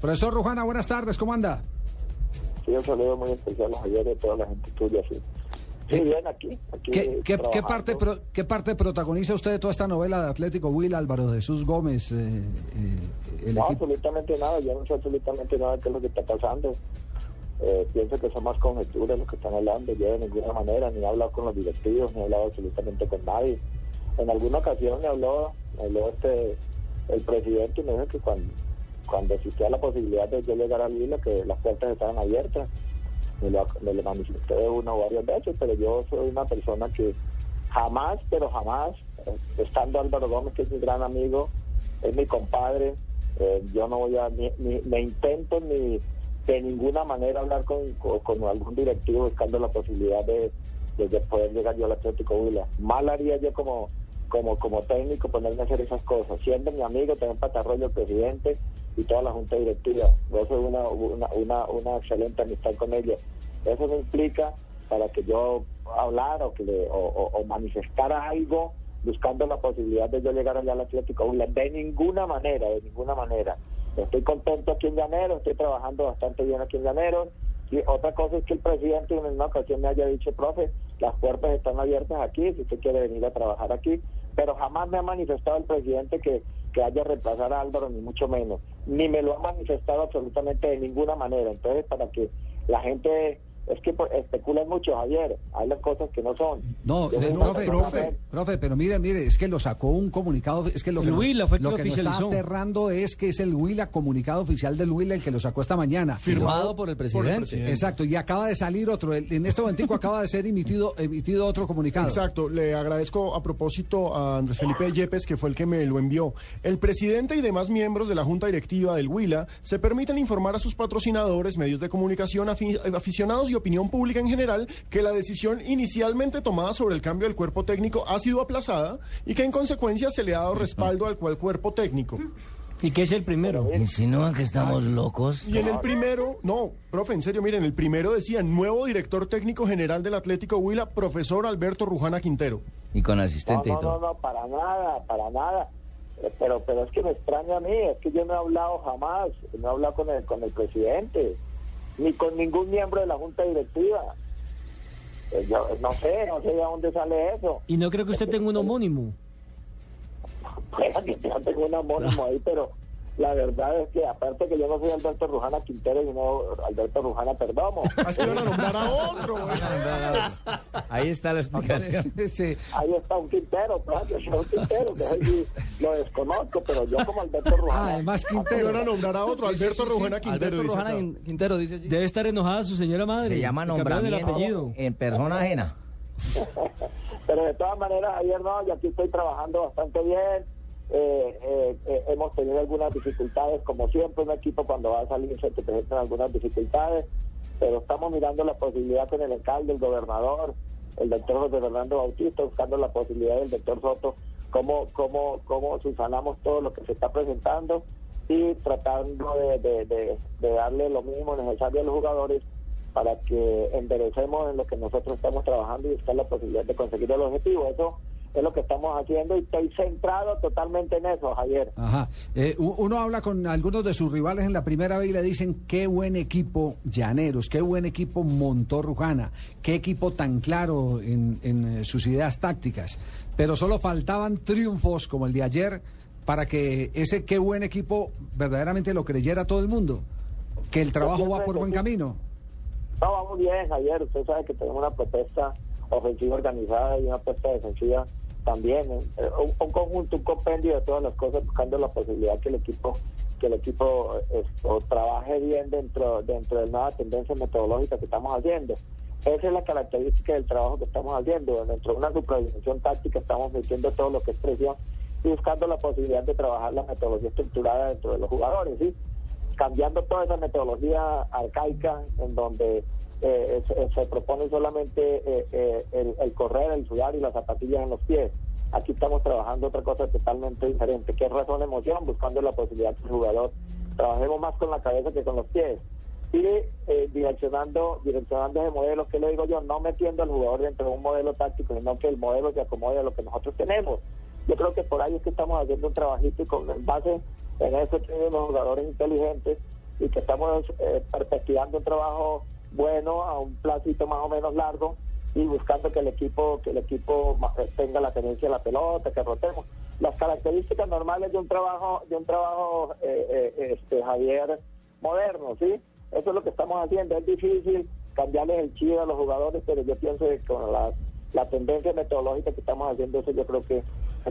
Profesor Rujana, buenas tardes, ¿cómo anda? Sí, un saludo muy especial a Javier y a toda la gente tuya, sí. Sí, bien, aquí. aquí ¿Qué, qué, qué trabajando. parte, pro- ¿Qué parte protagoniza usted de toda esta novela de Atlético Will, Álvaro Jesús Gómez? eh, eh, el No, equipo? absolutamente nada. Yo no sé absolutamente nada de qué es lo que está pasando. Eh, pienso que son más conjeturas los que están hablando. Yo de ninguna manera ni he hablado con los directivos, ni he hablado absolutamente con nadie. En alguna ocasión me habló, me habló este, el presidente y me dijo que cuando, cuando existía la posibilidad de yo llegar al Vila, que las puertas estaban abiertas. Me lo, me lo manifesté una o varias veces, pero yo soy una persona que jamás, pero jamás, eh, estando Álvaro Gómez, que es mi gran amigo, es mi compadre, eh, yo no voy a, ni, ni- me intento ni de ninguna manera hablar con, algún directivo buscando la posibilidad de, de- de llegar yo al Atlético Huila. Mal haría yo como, como, como técnico ponerme a hacer esas cosas, siendo mi amigo, también Patarroyo, presidente y toda la junta directiva. Yo soy una, una, una, una excelente amistad con ellos. Eso no implica para que yo hablara o, que le, o, o- manifestara algo buscando la posibilidad de yo llegar allá al Atlético. De ninguna manera, de ninguna manera. Estoy contento aquí en Llanero, estoy trabajando bastante bien aquí en Llanero. Y otra cosa es que el presidente en una ocasión me haya dicho, profe, las puertas están abiertas aquí, si usted quiere venir a trabajar aquí. Pero jamás me ha manifestado el presidente que, que haya reemplazar a Álvaro, ni mucho menos. Ni me lo ha manifestado absolutamente de ninguna manera. Entonces, para que la gente es que especulan mucho, Javier. Hay las cosas que no son. No, eh, profe, profe, profe, pero mire, mire, es que lo sacó un comunicado, es que lo que, nos- lo que nos está aterrando es que es el Huila, comunicado oficial del Huila, el que lo sacó esta mañana. Firmado por el presidente. Exacto, y acaba de salir otro, el- en este momentico acaba de ser emitido, emitido otro comunicado. Exacto, le agradezco a propósito a Andrés Felipe Yepes, que fue el que me lo envió. El presidente y demás miembros de la Junta Directiva del Huila se permiten informar a sus patrocinadores, medios de comunicación, afi- aficionados y opinión pública en general que la decisión inicialmente tomada sobre el cambio del cuerpo técnico ha sido aplazada y que en consecuencia se le ha dado respaldo al cual cuerpo técnico. ¿Y qué es el primero? ¿Insinúan que estamos locos? Y en el primero, no, profe, en serio, miren, el primero decía nuevo director técnico general del Atlético Huila, profesor Alberto Rujana Quintero. Y con No, asistente no, no, todo. no, para nada, para nada. Eh, Pero, pero es que me extraña a mí, es que yo no he hablado jamás, no he hablado con el, con el presidente, ni con ningún miembro de la junta directiva. Eh, yo no sé, no sé de dónde sale eso. Y no creo que usted tenga un homónimo. Bueno, que yo tengo un homónimo ahí, pero la verdad es que aparte que yo no soy Alberto Rujana Quintero, sino Alberto Rujana Perdomo. Así van a nombrar a otro. Ahí está la explicación. Ahí está un Quintero, claro, yo soy un Quintero, que sí lo desconozco, pero yo como Alberto Rujana. ah, además van Quintero. a nombrar a otro, Alberto Rujana Quintero. Alberto dice. Quin- Quintero dice allí. Debe estar enojada su señora madre. Se llama nombramiento apellido. en persona ajena. Pero de todas maneras, ayer no, yo aquí estoy trabajando bastante bien. Eh, eh, eh, hemos tenido algunas dificultades, como siempre, un equipo cuando va a salir se te presentan algunas dificultades, pero estamos mirando la posibilidad con el alcalde, el gobernador, el doctor José Fernando Bautista, buscando la posibilidad del doctor Soto, cómo, cómo, cómo subsanamos todo lo que se está presentando y tratando de, darle lo mínimo necesario a los jugadores para que enderecemos en lo que nosotros estamos trabajando y buscar la posibilidad de conseguir el objetivo. Eso es lo que estamos haciendo y estoy centrado totalmente en eso, Javier. Ajá. Eh, uno habla con algunos de sus rivales en la primera vez y le dicen qué buen equipo Llaneros, qué buen equipo montó Rujana, qué equipo tan claro en, en, eh, sus ideas tácticas. Pero solo faltaban triunfos como el de ayer para que ese qué buen equipo verdaderamente lo creyera todo el mundo, que el trabajo va por buen camino. No, vamos bien, Javier. Usted sabe que tenemos una propuesta ofensiva organizada y una propuesta defensiva también. eh, un, un conjunto, un compendio de todas las cosas, buscando la posibilidad que el equipo que el equipo eh, trabaje bien dentro dentro de la nueva tendencia metodológica que estamos haciendo. Esa es la característica del trabajo que estamos haciendo. Dentro de una supervisión táctica estamos metiendo todo lo que es presión y buscando la posibilidad de trabajar la metodología estructurada dentro de los jugadores. ¿sí? cambiando toda esa metodología arcaica en donde eh, se, propone solamente eh, eh, el, el correr, el sudar y las zapatillas en los pies. Aquí estamos trabajando otra cosa totalmente diferente, que es razón emoción, buscando la posibilidad que el jugador trabajemos más con la cabeza que con los pies. Y eh, direccionando, direccionando ese modelo, que le digo yo, no metiendo al jugador dentro de un modelo táctico, sino que el modelo se acomode a lo que nosotros tenemos. Yo creo que por ahí es que estamos haciendo un trabajito y con base en eso tenemos jugadores inteligentes y que estamos eh, perspectivando un trabajo bueno a un placito más o menos largo y buscando que el equipo que el equipo eh, tenga la tenencia de la pelota, que rotemos. Las características normales de un trabajo de un trabajo eh, eh, este Javier moderno, ¿sí? Eso es lo que estamos haciendo. Es difícil cambiarles el chido a los jugadores, pero yo pienso que con la, la tendencia metodológica que estamos haciendo eso, yo creo que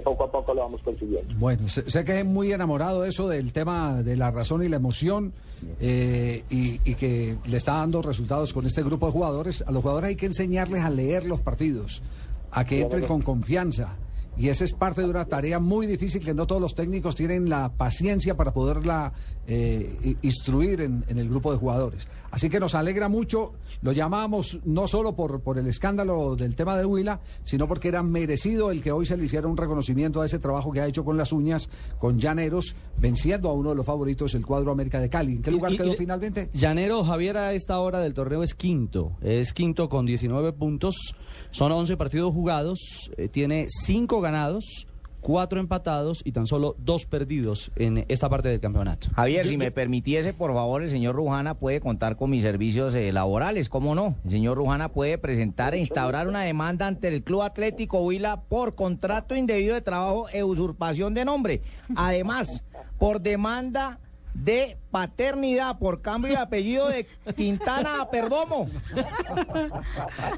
poco a poco lo vamos consiguiendo. Bueno, sé, sé que es muy enamorado de eso del tema de la razón y la emoción eh, y, y que le está dando resultados con este grupo de jugadores. A los jugadores hay que enseñarles a leer los partidos, a que entren con confianza. Y esa es parte de una tarea muy difícil que no todos los técnicos tienen la paciencia para poderla eh, instruir en, en el grupo de jugadores. Así que nos alegra mucho. Lo llamamos no solo por, por el escándalo del tema de Huila, sino porque era merecido el que hoy se le hiciera un reconocimiento a ese trabajo que ha hecho con las uñas, con Llaneros, venciendo a uno de los favoritos, el cuadro América de Cali. ¿En qué lugar y- quedó y- finalmente? Llanero Javier a esta hora del torneo es quinto. Es quinto con 19 puntos. Son 11 partidos jugados. eh, tiene 5 ganados, 4 empatados y tan solo 2 perdidos en esta parte del campeonato. Javier, si me permitiese, por favor, el señor Rujana puede contar con mis servicios eh, laborales, ¿cómo no? El señor Rujana puede presentar e instaurar una demanda ante el Club Atlético Huila por contrato indebido de trabajo e usurpación de nombre. Además, por demanda de paternidad por cambio de apellido de Quintana a Perdomo.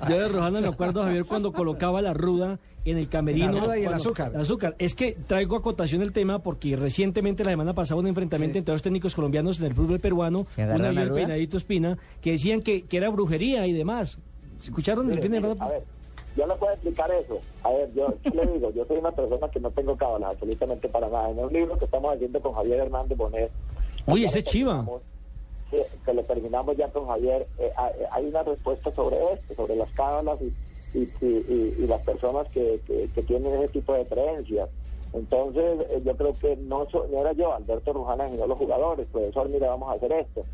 Yo de Rojana me acuerdo, Javier, cuando colocaba la ruda en el camerino. La ruda y el azúcar. el azúcar. Es que traigo a cotación el tema porque recientemente, la semana pasada, un enfrentamiento entre dos técnicos colombianos en el fútbol peruano, ¿Se uno y el? Peinadito Espina, que decían que, que era brujería y demás. ¿Escucharon el fin de Mire, semana? a ver, yo no puedo explicar eso. A ver, yo ¿qué le digo, yo soy una persona que no tengo cábalas absolutamente para nada. En un libro que estamos haciendo con Javier Hernández Bonet. Uy, ese chiva. que lo terminamos ya con Javier. eh, hay- hay una respuesta sobre esto, sobre las cábalas y, y, y- y- y las personas que, que- que tienen ese tipo de creencias. Entonces, eh, yo creo que no, so- no era yo, Alberto Rujana, sino los jugadores. Profesor, mira, vamos a hacer esto.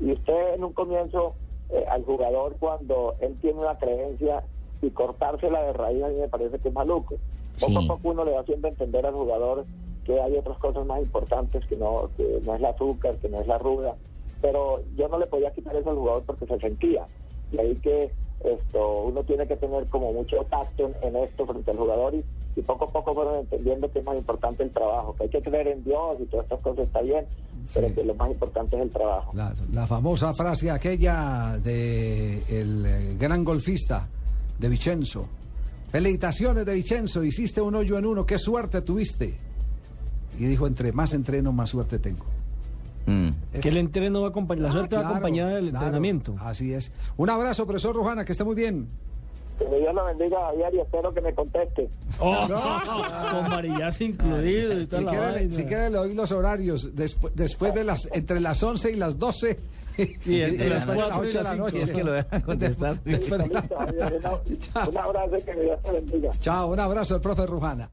Y usted en un comienzo, eh, al jugador, cuando él tiene una creencia y cortársela de raíz, a mí me parece que es maluco. Poco Sí. a poco uno le va haciendo entender al jugador que hay otras cosas más importantes, que no, que no es el azúcar, que no es la ruda. Pero yo no le podía quitar eso al jugador porque se sentía. Y ahí que esto uno tiene que tener como mucho tacto en, en esto frente al jugador y, y poco a poco fueron entendiendo que es más importante el trabajo, que hay que creer en Dios y todas estas cosas está bien, pero que lo más importante es el trabajo. La, la famosa frase aquella de el eh, gran golfista de Vicenzo. Felicitaciones de Vicenzo, hiciste un hoyo en uno, qué suerte tuviste. Y dijo, entre más entreno, más suerte tengo. Mm. Que el entreno va acompañ- la Ah, suerte va claro, acompañada del claro, entrenamiento. Así es. Un abrazo, profesor Rujana, que esté muy bien. Que Dios lo bendiga Javier y espero que me conteste. Oh, con varillazo incluido y toda Si la quiere, si quiere le doy los horarios despu- después de las entre las 11 y las 12 Y entre las después de cuatro y ocho de las la noche. Si es que lo dejan contestar. Después de la- Listo, Javier, una- un abrazo y que Dios te bendiga. Chao, un abrazo al profe Rujana.